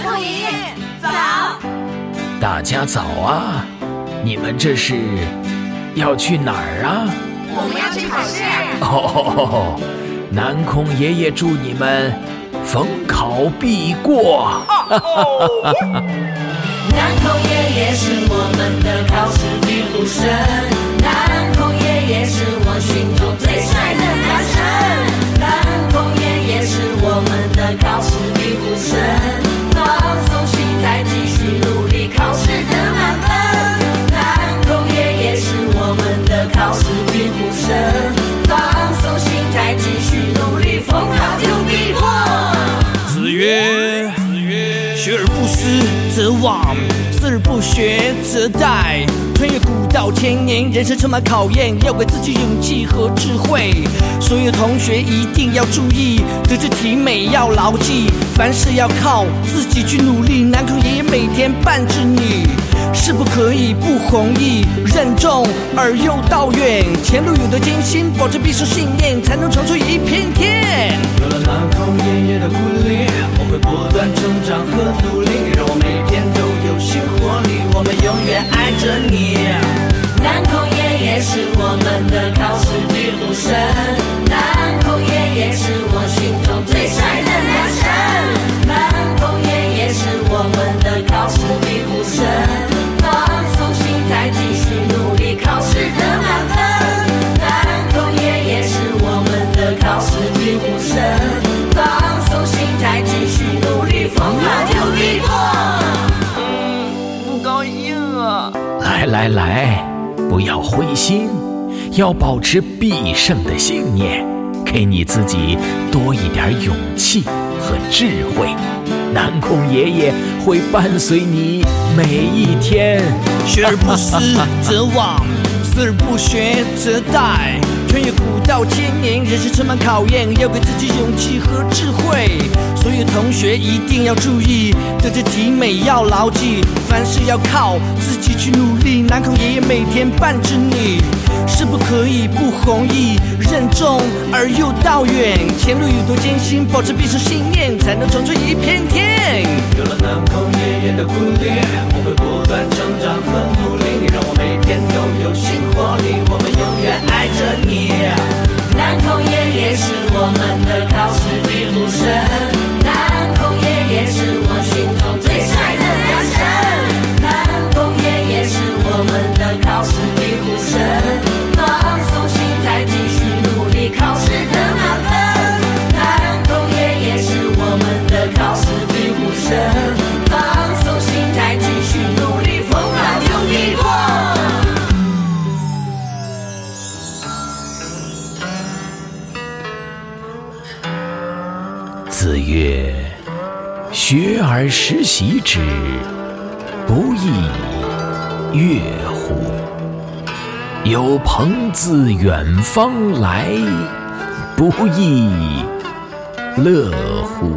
南宫爷爷早，大家早啊！你们这是要去哪儿啊？我们要去考试。哦，南空爷爷祝你们逢考必过。南空爷爷是我们的考试庇护神，南空爷爷是考试庇护神，放松心态，继续努力，逢考就必过。子曰：“子曰学而不思则罔，思而不学则殆。穿越古道千年，人生充满考验，要给自己勇气和智慧。所有同学一定要注意，德智体美要牢记，凡事要靠自己去努力。南孔爷爷每天伴着你，是不可以不弘毅，任重而又道远。前路有多艰辛，保持必胜信念，才能闯出一片天。有了南孔爷爷的鼓励，我会不断成长和努力，让我每天都有新活力。我们永远爱着你。南孔爷爷是我们的考试庇护神，来来来，不要灰心，要保持必胜的信念，给你自己多一点勇气和智慧。南宫爷爷会伴随你每一天。学而不思则罔，思而不学则殆。穿越古道千年，人生充满考验，要给自己勇气和智慧。所有同学一定要注意，德智体美要牢记，凡事要靠自己去努力。南孔爷爷每天伴着你，是不可以不弘毅，任重而又道远。前路有多艰辛，保持必胜信念，才能闯出一片天。有了南孔爷爷的鼓励，我会不断成长和努力，子曰：“学而时习之，不亦说乎？有朋自远方来，不亦乐乎？”